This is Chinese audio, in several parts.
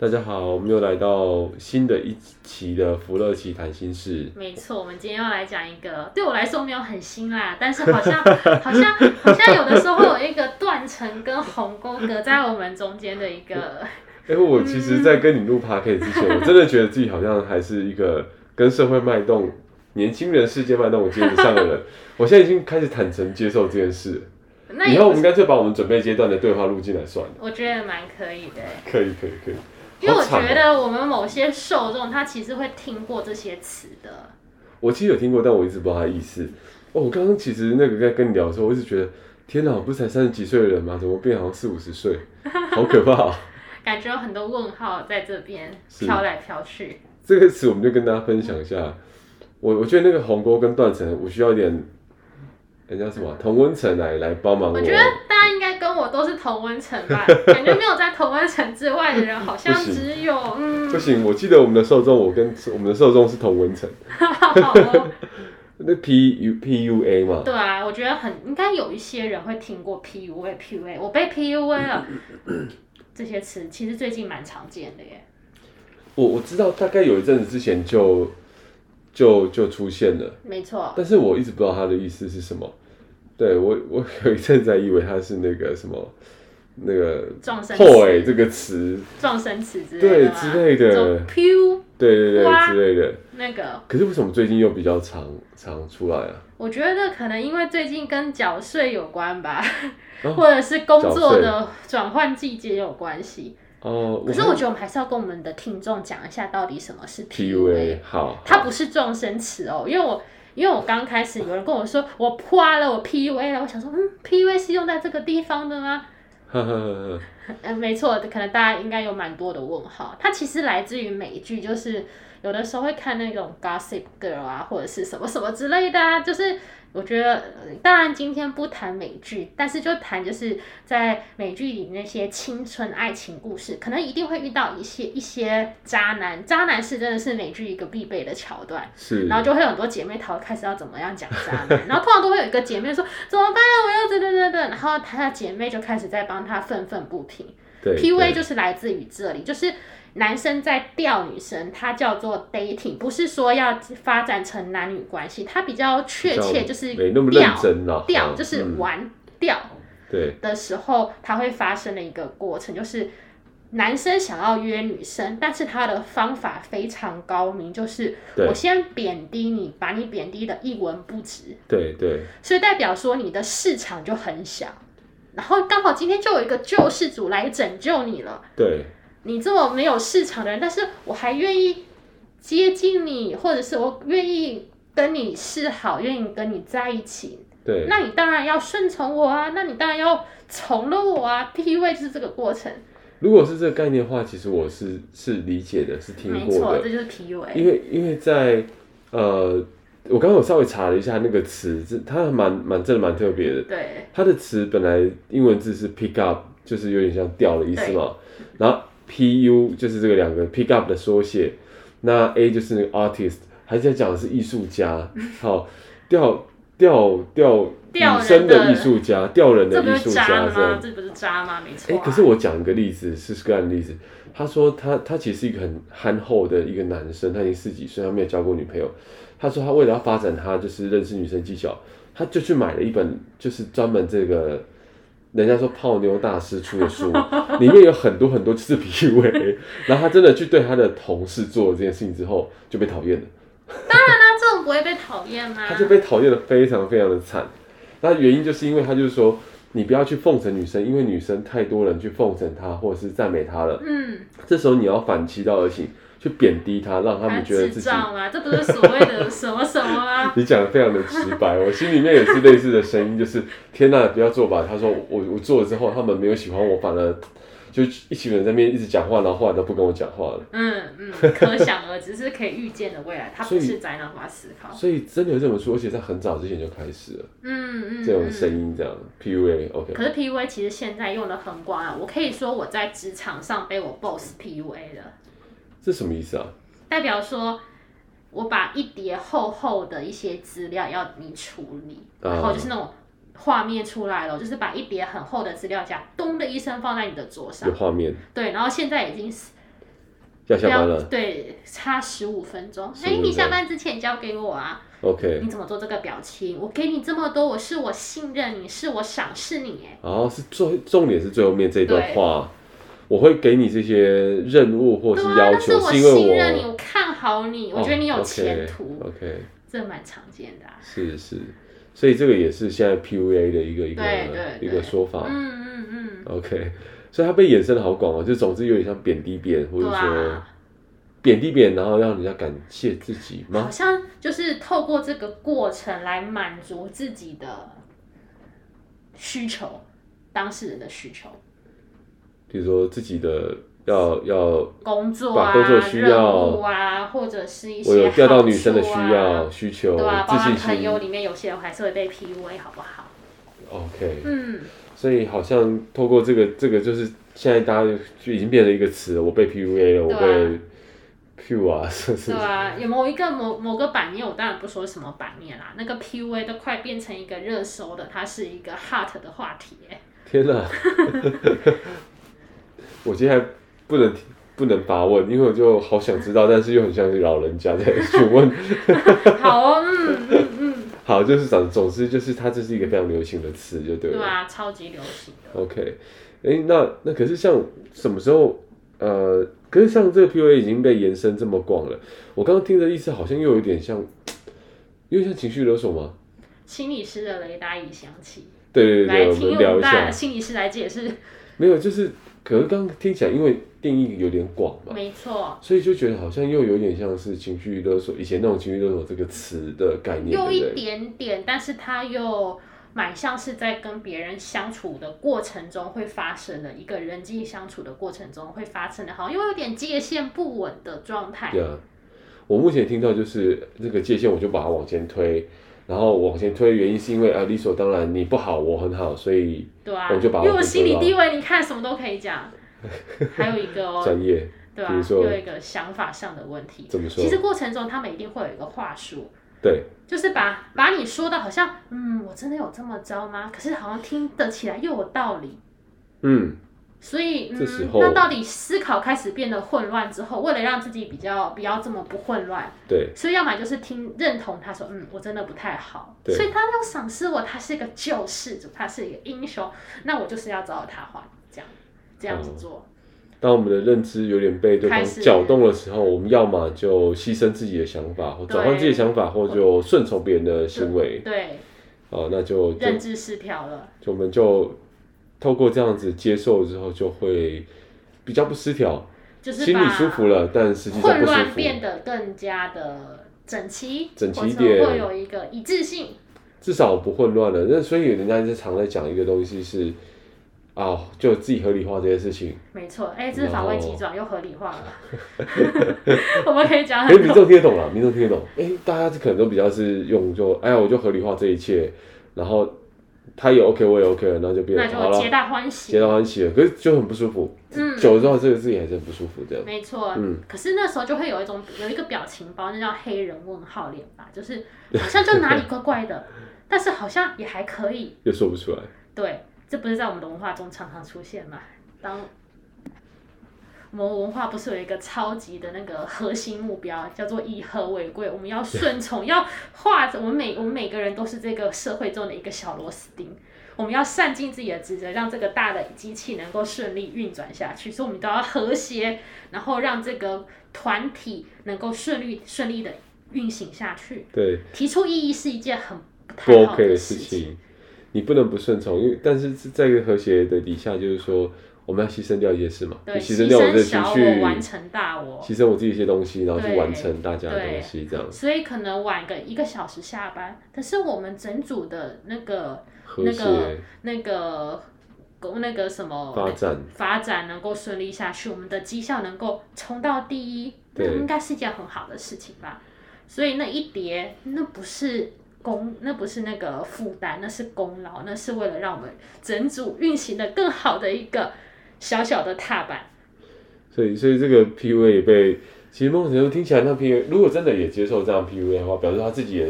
大家好，我们又来到新的一期的福乐奇谈心事。没错，我们今天要来讲一个对我来说没有很新啦，但是好像 好像好像有的时候有一个断层跟鸿沟隔在我们中间的一个。哎、欸，我其实，在跟你录 podcast 之前，我真的觉得自己好像还是一个跟社会脉动、年轻人世界脉动接不上的人。我现在已经开始坦诚接受这件事。以后我们干脆把我们准备阶段的对话录进来算了。我觉得蛮可以的。可以可以可以。因为我觉得我们某些受众他其实会听过这些词的。我其实有听过，但我一直不知道他意思。哦，我刚刚其实那个在跟你聊的时候，我一直觉得，天哪，我不是才三十几岁的人吗？怎么变好像四五十岁？好可怕哦！感觉有很多问号在这边飘来飘去。这个词我们就跟大家分享一下。我我觉得那个鸿沟跟断层，我需要一点。人家什么同温层来来帮忙我？我觉得大家应该跟我都是同温层吧，感觉没有在同温层之外的人，好像 只有不嗯。不行，我记得我们的受众，我跟我们的受众是同温层。那 P U P U A 嘛？对啊，我觉得很应该有一些人会听过 P U A P U A，我被 P U A 了。这些词其实最近蛮常见的耶。我我知道，大概有一阵子之前就。就就出现了，没错。但是我一直不知道他的意思是什么。对，我，我有一阵子还以为他是那个什么，那个撞声词这个词，撞声词之类的，对之类的，飘，对对对之类的那个。可是为什么最近又比较常常出来啊？我觉得可能因为最近跟缴税有关吧，啊、或者是工作的转换季节有关系。哦，可是我觉得我们还是要跟我们的听众讲一下，到底什么是 PUA。好，它不是撞声词哦，因为我因为我刚开始有人跟我说我夸了，我 PUA 了，我想说，嗯，PUA 是用在这个地方的吗？呵呵呵呵，没错，可能大家应该有蛮多的问号。它其实来自于美剧，就是有的时候会看那种 Gossip Girl 啊，或者是什么什么之类的啊，就是。我觉得，当然今天不谈美剧，但是就谈就是在美剧里那些青春爱情故事，可能一定会遇到一些一些渣男，渣男是真的是美剧一个必备的桥段。是，然后就会有很多姐妹淘开始要怎么样讲渣男，然后通常都会有一个姐妹说怎么办啊，我要等等等等，然后她的姐妹就开始在帮她愤愤不平。对，PUA 就是来自于这里，就是。男生在钓女生，他叫做 dating，不是说要发展成男女关系，他比较确切就是钓，钓就是玩钓，对。的时候，他会发生的一个过程，就是男生想要约女生，但是他的方法非常高明，就是我先贬低你，把你贬低的一文不值，对对，所以代表说你的市场就很小，然后刚好今天就有一个救世主来拯救你了，对。你这么没有市场的人，但是我还愿意接近你，或者是我愿意跟你示好，愿意跟你在一起。对，那你当然要顺从我啊，那你当然要从了我啊。PUA 就是这个过程。如果是这个概念的话，其实我是是理解的，是听过的。没错，这就是 PUA。因为因为在呃，我刚刚有稍微查了一下那个词，这它蛮蛮真的蛮特别的。对，它的词本来英文字是 pick up，就是有点像掉的意思嘛，然后。P U 就是这个两个 pick up 的缩写，那 A 就是那个 artist，还在讲的是艺术家，好钓钓钓女生的艺术家，钓人的艺术家这样，这不是渣吗？没错、啊。哎、欸，可是我讲一个例子，是个案例子。他说他他其实是一个很憨厚的一个男生，他已经四十几岁，他没有交过女朋友。他说他为了要发展他就是认识女生技巧，他就去买了一本就是专门这个。人家说泡妞大师出的书，里面有很多很多就是 PUA，然后他真的去对他的同事做了这件事情之后，就被讨厌了。当然啦，这种不会被讨厌吗？他就被讨厌的非常非常的惨。那原因就是因为他就是说，你不要去奉承女生，因为女生太多人去奉承她或者是赞美她了。嗯，这时候你要反其道而行，去贬低他，让他们觉得自己。吗？这不是所谓的什么什么啊？你讲的非常的直白，我心里面也是类似的声音，就是天哪，不要做吧。他说我我做了之后，他们没有喜欢我，反而。就一群人在那边一直讲话，然后后来都不跟我讲话了。嗯嗯，可想而知是可以预见的未来，他不是宅男化思考。所以真的有这本书，而且在很早之前就开始了。嗯嗯，这种声音这样，PUA OK。可是 PUA 其实现在用的很广啊，我可以说我在职场上被我 boss PUA 了。这什么意思啊？代表说我把一叠厚厚的一些资料要你处理，啊、然后就是那种。画面出来了，就是把一叠很厚的资料夹，咚的一声放在你的桌上。有画面。对，然后现在已经是要下班了。对，差十五分钟。哎、欸，你下班之前交给我啊。OK。你怎么做这个表情？我给你这么多，我是我信任你，是我赏识你。哎。哦，是最重点是最后面这段话，我会给你这些任务或是要求，是因为我信任你，我看好你，我觉得你有前途。哦、OK, okay。这蛮常见的、啊。是是。所以这个也是现在 PUA 的一个一个一个说法，嗯嗯嗯。OK，所以它被衍生的好广哦，就总之有点像贬低别人，或者说贬低别人，然后让人家感谢自己吗？好像就是透过这个过程来满足自己的需求，当事人的需求，比如说自己的。要要工作啊，工作需要啊，或者是一些、啊、我有钓到女生的需要需求，对啊，包括朋友里面有些人还是会被 PUA，好不好？OK，嗯，所以好像透过这个这个，就是现在大家就已经变成一个词了，我被 PUA 了，我被 PUA 啊，是是？对啊，有某一个某某个版面，我当然不说什么版面啦，那个 PUA 都快变成一个热搜的，它是一个 hot 的话题耶。天哪！我今天。不能不能发问，因为我就好想知道，但是又很像是老人家在询问。好哦，嗯嗯嗯。好，就是总总之就是它这是一个非常流行的词，就对了。对啊，超级流行的。OK，哎、欸，那那可是像什么时候？呃，可是像这个 PUA 已经被延伸这么广了，我刚刚听的意思好像又有点像，有点像情绪勒索吗？心理师的雷达已响起。对对对，来我们聊一下。心理师来解释。没有，就是。可是刚刚听起来，因为定义有点广嘛，没错，所以就觉得好像又有点像是情绪勒索，以前那种情绪勒索这个词的概念，有一点点，但是它又蛮像是在跟别人相处的过程中会发生的一个人际相处的过程中会发生的，好像又有点界限不稳的状态。对啊，我目前听到就是这个界限，我就把它往前推。然后往前推原因是因为啊，理所当然你不好，我很好，所以我就把我因为我心理地位，你看什么都可以讲。还有一个哦，专业，对吧？有一个想法上的问题。怎么说？其实过程中他们一定会有一个话术，对，就是把把你说的好像，嗯，我真的有这么糟吗？可是好像听得起来又有道理，嗯。所以，嗯，那到底思考开始变得混乱之后，为了让自己比较不要这么不混乱，对，所以要么就是听认同他说，嗯，我真的不太好，对，所以他要赏识我，他是一个救世主，他是一个英雄，那我就是要找他还，这样这样子做。哦，当我们的认知有点被对方搅动的时候，我们要么就牺牲自己的想法，或转换自己的想法，或就顺从别人的行为，对，哦，那就，就认知失调了，就我们就。透过这样子接受之后，就会比较不失调，就是心里舒服了，但实际上混乱变得更加的整齐，整齐一点，会有一个一致性，至少不混乱了。那所以人家就常在讲一个东西是，啊、哦，就自己合理化这些事情。没错，哎、欸，这是防卫机转又合理化了。我们可以讲，哎，民众听得懂了，民众听得懂。哎、欸，大家可能都比较是用就，哎呀，我就合理化这一切，然后。他也 OK，我也 OK 了，然后就变好就，皆大欢喜，皆大欢喜了。可是就很不舒服，嗯，久了之后，这个自己还是很不舒服，这样。没错，嗯。可是那时候就会有一种有一个表情包，那叫黑人问号脸吧，就是好像就哪里怪怪的，但是好像也还可以，又说不出来。对，这不是在我们的文化中常常出现吗？当。我们文化不是有一个超级的那个核心目标，叫做以和为贵。我们要顺从，要化着我们每我们每个人都是这个社会中的一个小螺丝钉。我们要善尽自己的职责，让这个大的机器能够顺利运转下去。所以，我们都要和谐，然后让这个团体能够顺利顺利的运行下去。对，提出异议是一件很不太好的事情。不 OK 的事情，你不能不顺从，因为但是在一个和谐的底下，就是说。我们要牺牲掉一些事嘛，对，牺牲掉我的情绪，完成大我，牺牲我自己一些东西，然后去完成大家的东西，这样。所以可能晚个一个小时下班，可是我们整组的那个那个那个那个什么发展发展能够顺利下去，我们的绩效能够冲到第一，那应该是一件很好的事情吧。所以那一叠，那不是功，那不是那个负担，那是功劳，那是为了让我们整组运行的更好的一个。小小的踏板，所以所以这个 PUA 也被，其实某种程度听起来，那 PUA 如果真的也接受这样 PUA 的话，表示他自己也，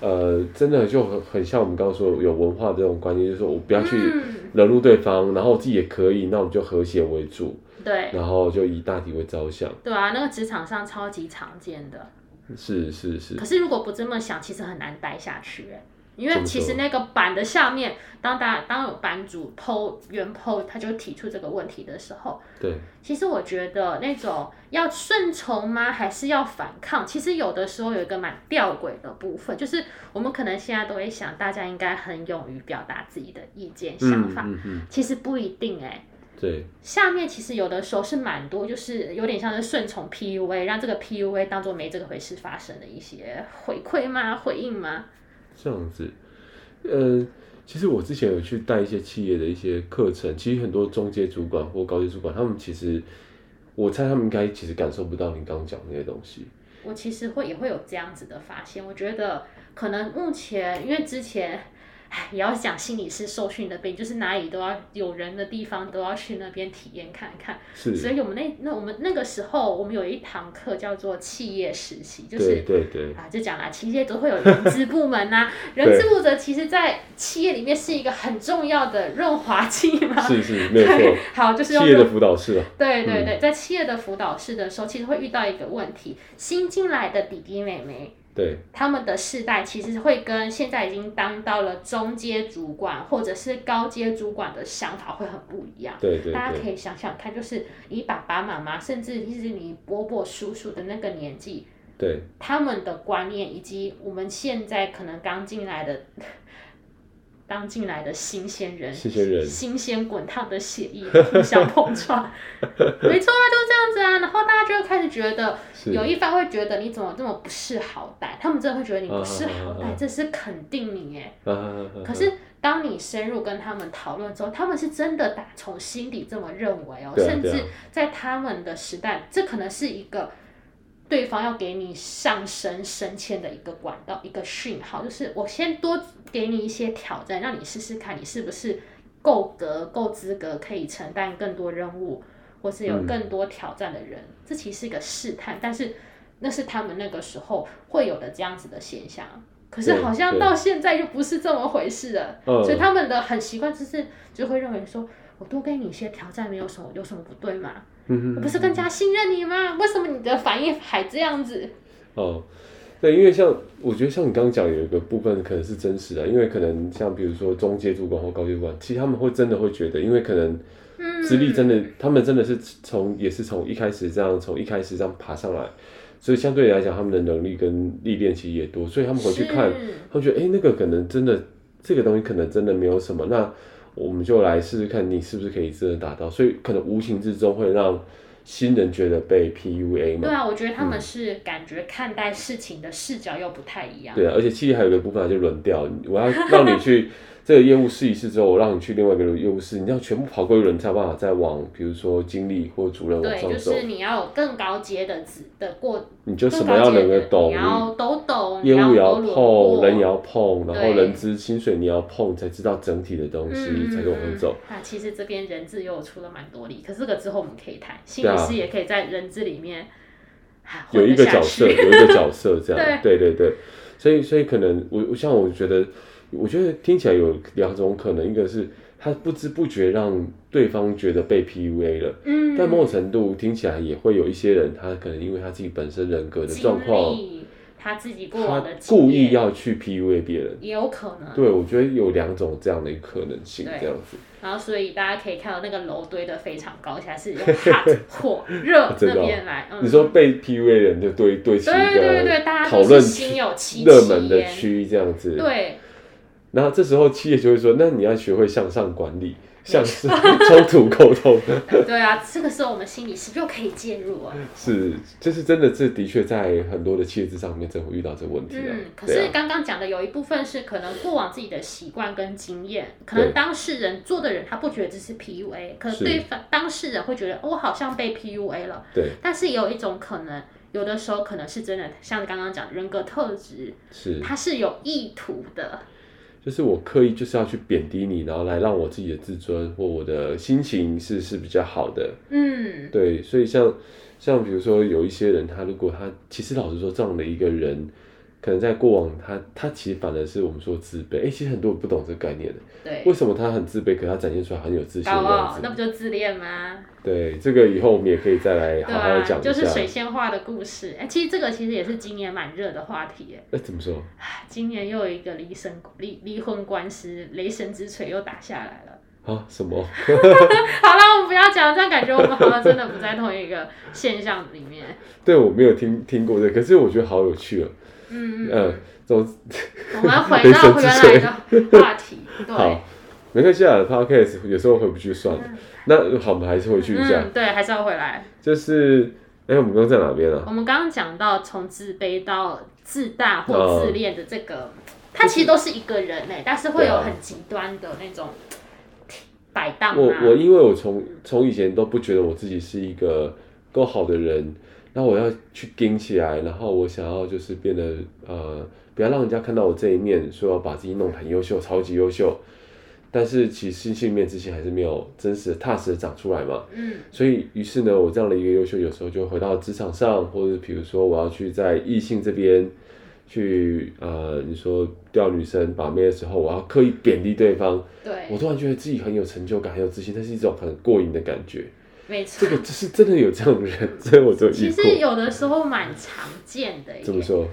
呃，真的就很很像我们刚刚说有文化这种观念，就是说我不要去惹怒对方，嗯、然后我自己也可以，那我们就和谐为主，对，然后就以大体为着想，对啊，那个职场上超级常见的，是是是，可是如果不这么想，其实很难待下去，因为其实那个板的下面，当大家当有版主 po 原 po 他就提出这个问题的时候，对，其实我觉得那种要顺从吗，还是要反抗？其实有的时候有一个蛮吊诡的部分，就是我们可能现在都会想，大家应该很勇于表达自己的意见想法，嗯嗯嗯、其实不一定哎、欸。对，下面其实有的时候是蛮多，就是有点像是顺从 PUA，让这个 PUA 当做没这个回事发生的一些回馈吗？回应吗？这样子，呃，其实我之前有去带一些企业的一些课程，其实很多中介主管或高级主管，他们其实，我猜他们应该其实感受不到你刚刚讲那些东西。我其实会也会有这样子的发现，我觉得可能目前因为之前。哎，也要讲心理师受训的病，就是哪里都要有人的地方都要去那边体验看看。是。所以我们那那我们那个时候，我们有一堂课叫做企业实习，就是对对对啊，就讲啦，企业都会有人资部门呐、啊，人资部则其实在企业里面是一个很重要的润滑剂嘛。是是，没错。好，就是企业的辅导室啊。对对对，在企业的辅导室的时候，其实会遇到一个问题，新进来的弟弟妹妹。对，他们的世代其实会跟现在已经当到了中阶主管或者是高阶主管的想法会很不一样。对对对，大家可以想想看，就是你爸爸妈妈，甚至是你伯伯叔叔的那个年纪，对，他们的观念以及我们现在可能刚进来的。刚进来的新鲜人，新鲜人，新鲜滚烫的血液互相碰撞，没错啊，就是这样子啊。然后大家就会开始觉得，有一方会觉得你怎么这么不识好歹，他们真的会觉得你不识好歹，这是肯定你耶。可是当你深入跟他们讨论之后，他们是真的打从心底这么认为哦，甚至在他们的时代，这可能是一个。对方要给你上升升迁的一个管道，一个讯号，就是我先多给你一些挑战，让你试试看，你是不是够格、够资格，可以承担更多任务，或是有更多挑战的人。嗯、这其实是一个试探，但是那是他们那个时候会有的这样子的现象。可是好像到现在又不是这么回事了，所以他们的很习惯就是就会认为说，我多给你一些挑战，没有什么，有什么不对不是更加信任你吗？为什么你的反应还这样子？哦，对，因为像我觉得像你刚刚讲有一个部分可能是真实的，因为可能像比如说中阶主管或高阶主管，其实他们会真的会觉得，因为可能资历真的，嗯、他们真的是从也是从一开始这样从一开始这样爬上来，所以相对来讲他们的能力跟历练其实也多，所以他们回去看，他们觉得哎、欸，那个可能真的这个东西可能真的没有什么那。我们就来试试看，你是不是可以真的达到，所以可能无形之中会让新人觉得被 PUA 嘛。对啊，我觉得他们是感觉看待事情的视角又不太一样。对啊，而且其实还有一个部分就轮调，我要让你去。这个业务试一试之后，我让你去另外一个业务试，你要全部跑过一轮才有办法再往，比如说经理或主任往上走。对，就是你要有更高阶的的过，你就什么要能够懂，你要都懂，业务也要碰，人也要碰，然后人资薪水你要碰，才知道整体的东西，嗯、才往上走。那其实这边人资又出了蛮多力，可是这个之后我们可以谈，心理师也可以在人资里面、啊、有一个角色，有一个角色这样，对对对，所以所以可能我我像我觉得。我觉得听起来有两种可能，一个是他不知不觉让对方觉得被 PUA 了，嗯，但某种程度听起来也会有一些人，他可能因为他自己本身人格的状况，他自己过的他故意要去 PUA 别人，也有可能。对，我觉得有两种这样的一个可能性，这样子。然后，所以大家可以看到那个楼堆的非常高，现在是用 hot 火热那边来。你说被 PUA 人就堆堆起一个讨论，对对对，大家都是心有戚戚焉，热门的区这样子，对。然后这时候企业就会说：“那你要学会向上管理，向上 冲突沟通。对啊，这个时候我们心理师就可以介入啊。是，就是真的，这的确在很多的企业上面，真会遇到这个问题啊。嗯，可是刚刚讲的有一部分是可能过往自己的习惯跟经验，可能当事人做的人他不觉得这是 PUA，可能对方当事人会觉得我好像被 PUA 了。对。但是有一种可能。有的时候可能是真的，像刚刚讲人格特质，是它是有意图的，就是我刻意就是要去贬低你，然后来让我自己的自尊或我的心情是是比较好的，嗯，对，所以像像比如说有一些人，他如果他其实老实说这样的一个人。可能在过往他，他他其实反而是我们说自卑。哎、欸，其实很多人不懂这个概念的。对。为什么他很自卑，可他展现出来很有自信的样子？哦，那不就自恋吗？对，这个以后我们也可以再来好好讲一下。就是水仙花的故事。哎、欸，其实这个其实也是今年蛮热的话题。哎、欸，怎么说？今年又有一个离神离离婚官司，雷神之锤又打下来了。啊？什么？好了，我们不要讲，这样感觉我们好像真的不在同一个现象里面。对，我没有听听过这个，可是我觉得好有趣哦。嗯嗯，总 我们回到原来的话题。对，好，没关系啊，Podcast 有时候回不去算了。嗯、那好，我们还是回去一下。嗯、对，还是要回来。就是，哎、欸，我们刚刚在哪边啊？我们刚刚讲到从自卑到自大或自恋的这个、嗯，它其实都是一个人哎、欸，但是会有很极端的那种摆荡、啊。我我因为我从从以前都不觉得我自己是一个够好的人。那我要去顶起来，然后我想要就是变得呃，不要让人家看到我这一面，说要把自己弄得很优秀，超级优秀。但是其实心性面之前还是没有真实的、踏实的长出来嘛。嗯。所以于是呢，我这样的一个优秀，有时候就回到职场上，或者比如说我要去在异性这边去呃，你说钓女生把妹的时候，我要刻意贬低对方。对。我突然觉得自己很有成就感，很有自信，那是一种很过瘾的感觉。没错，这个就是真的有这样的人，所以我就其实有的时候蛮常见的。怎么说？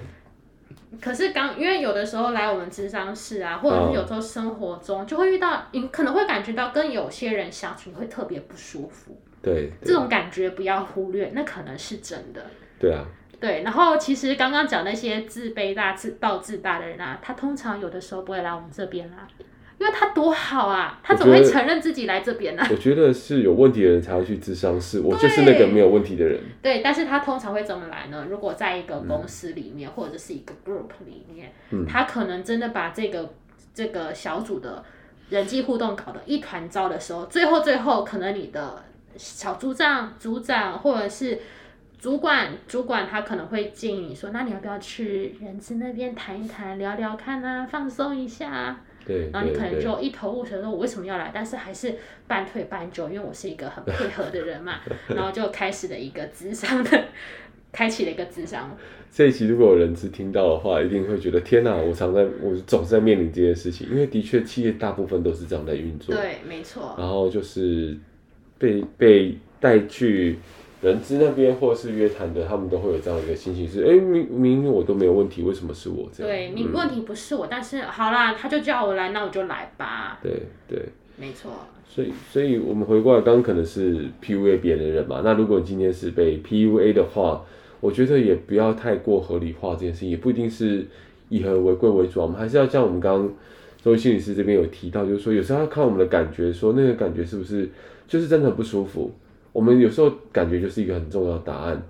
可是刚因为有的时候来我们智商室啊，或者是有时候生活中就会遇到，你可能会感觉到跟有些人相处你会特别不舒服。对，这种感觉不要忽略，那可能是真的。对啊。对，然后其实刚刚讲那些自卑大、自暴自大的人啊，他通常有的时候不会来我们这边啦。因为他多好啊，他怎么会承认自己来这边呢？我觉得是有问题的人才会去咨商室，我就是那个没有问题的人。对，但是他通常会怎么来呢？如果在一个公司里面，嗯、或者是一个 group 里面，嗯，他可能真的把这个这个小组的人际互动搞得一团糟的时候，最后最后可能你的小组长、组长或者是主管，主管他可能会建议你说，那你要不要去人资那边谈一谈，聊聊看啊，放松一下啊。对，然后你可能就一头雾水，说我为什么要来？但是还是半推半就，因为我是一个很配合的人嘛。然后就开始了一个智商的，开启了一个智商。这一期如果有人只听到的话，一定会觉得天哪！我常在，我总是在面临这件事情，因为的确企业大部分都是这样在运作。对，没错。然后就是被被带去。人资那边或是约谈的，他们都会有这样一个心情是：哎、欸，明明明我都没有问题，为什么是我这样？对，你问题不是我，嗯、但是好啦，他就叫我来，那我就来吧。对对，没错。所以，所以我们回过来，刚刚可能是 PUA 别人的人嘛。那如果你今天是被 PUA 的话，我觉得也不要太过合理化这件事情，也不一定是以和为贵为主。我们还是要像我们刚刚周心理师这边有提到，就是说有时候要看我们的感觉，说那个感觉是不是就是真的很不舒服。我们有时候感觉就是一个很重要的答案，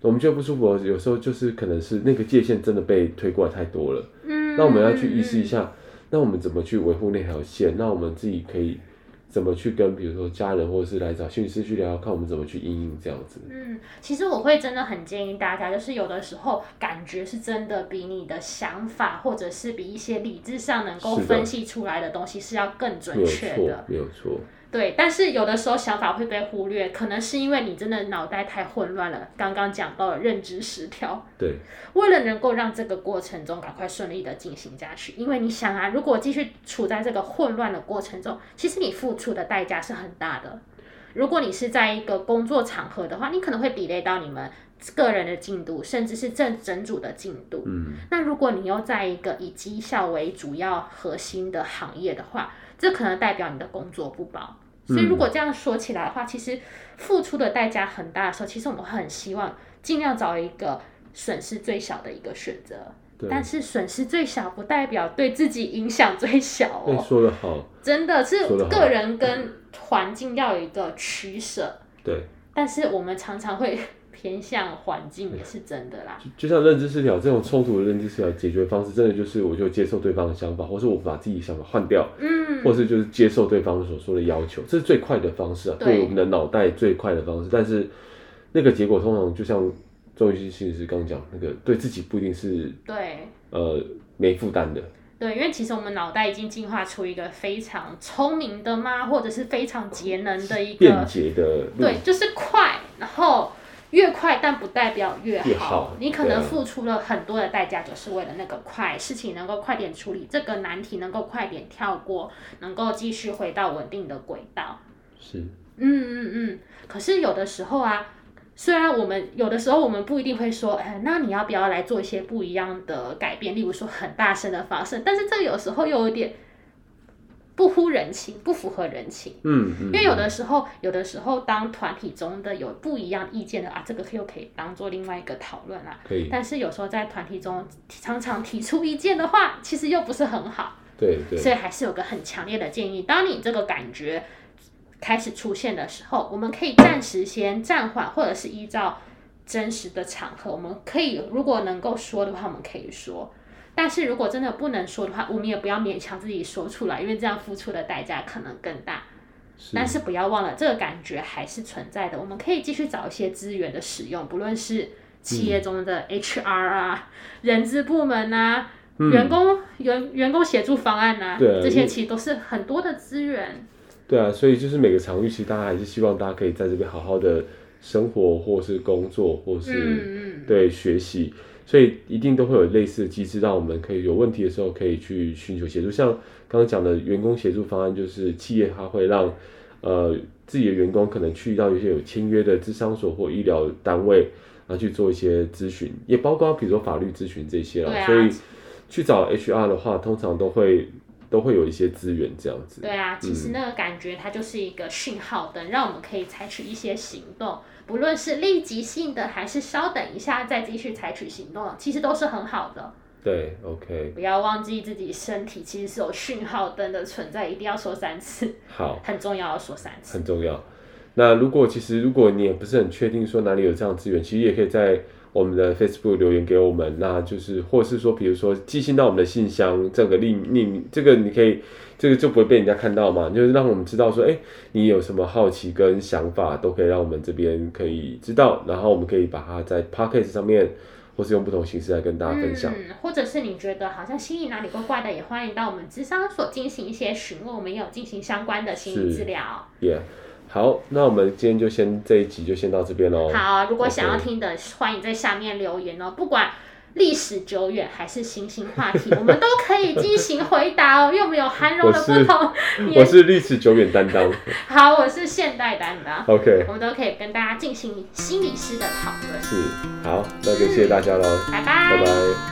我们觉得不舒服，有时候就是可能是那个界限真的被推过来太多了。嗯，那我们要去意识一下，那我们怎么去维护那条线？那我们自己可以怎么去跟，比如说家人或者是来找心理师去聊聊，看我们怎么去应应这样子。嗯，其实我会真的很建议大家，就是有的时候感觉是真的比你的想法，或者是比一些理智上能够分析出来的东西是要更准确的。没有错，没有错。对，但是有的时候想法会被忽略，可能是因为你真的脑袋太混乱了。刚刚讲到了认知失调。对。为了能够让这个过程中赶快顺利的进行下去，因为你想啊，如果继续处在这个混乱的过程中，其实你付出的代价是很大的。如果你是在一个工作场合的话，你可能会 delay 到你们个人的进度，甚至是正整组的进度。嗯。那如果你又在一个以绩效为主要核心的行业的话，这可能代表你的工作不保，所以如果这样说起来的话，嗯，其实付出的代价很大的时候，其实我们很希望尽量找一个损失最小的一个选择。但是损失最小不代表对自己影响最小哦。说得好，真的是个人跟环境要有一个取舍。对。但是我们常常会偏向环境，也是真的啦。就，就像认知失调这种冲突的认知失调解决方式，真的就是我就接受对方的想法，或是我把自己想法换掉，嗯，或是就是接受对方所说的要求，这是最快的方式啊，对，对我们的脑袋最快的方式。但是那个结果通常就像周瑜心理师刚讲，那个对自己不一定是对呃没负担的。对，因为其实我们脑袋已经进化出一个非常聪明的嘛，或者是非常节能的一个便捷的，对，就是快，然后越快，但不代表越好。越好，你可能付出了很多的代价，就是为了那个快，事情能够快点处理，这个难题能够快点跳过，能够继续回到稳定的轨道。是，嗯嗯嗯。可是有的时候啊。虽然我们有的时候我们不一定会说，哎，那你要不要来做一些不一样的改变？例如说很大声的发声，但是这有时候又有点不乎人情，不符合人情。嗯，嗯，因为有的时候，有的时候当团体中的有不一样意见的啊，这个又可以当做另外一个讨论啦。可以。但是有时候在团体中常常提出意见的话，其实又不是很好。对对。所以还是有个很强烈的建议，当你这个感觉。开始出现的时候，我们可以暂时先暂缓，或者是依照真实的场合，我们可以如果能够说的话，我们可以说。但是如果真的不能说的话，我们也不要勉强自己说出来，因为这样付出的代价可能更大。是。但是不要忘了，这个感觉还是存在的。我们可以继续找一些资源的使用，不论是企业中的 HR 啊、嗯、人资部门啊、嗯、员工员员工协助方案啊，对啊，这些其实都是很多的资源。对啊，所以就是每个场域，其实大家还是希望大家可以在这边好好的生活，或是工作，或是、嗯、对学习，所以一定都会有类似的机制，让我们可以有问题的时候可以去寻求协助。像刚刚讲的员工协助方案，就是企业它会让呃自己的员工可能去到一些有签约的智商所或医疗单位，然后去做一些咨询，也包括比如说法律咨询这些了。啊、所以去找 HR 的话，通常都会。都会有一些资源这样子。对啊，其实那个感觉它就是一个讯号灯，嗯、让我们可以采取一些行动，不论是立即性的，还是稍等一下再继续采取行动，其实都是很好的。对，OK。不要忘记自己身体其实是有讯号灯的存在，一定要说三次。好。很重要，要说三次。很重要。那如果其实如果你也不是很确定说哪里有这样资源，其实也可以在。我们的 Facebook 留言给我们，那就是，或是说，比如说寄信到我们的信箱，这个匿匿，这个你可以，这个就不会被人家看到嘛，就是让我们知道说，哎，你有什么好奇跟想法，都可以让我们这边可以知道，然后我们可以把它在 Podcast 上面，或是用不同形式来跟大家分享。嗯，或者是你觉得好像心里哪里怪怪的，也欢迎到我们咨商所进行一些询问，我们也有进行相关的心理治疗。Yeah. 好，那我们今天就先这一集就先到这边喽。好，如果想要听的.欢迎在下面留言哦。不管历史久远还是新兴话题，我们都可以进行回答哦。因为我们有涵容的不同。我是历史久远担当。好，我是现代担当。OK，我们都可以跟大家进行心理师的讨论。是，好，那就谢谢大家喽。拜拜，拜拜。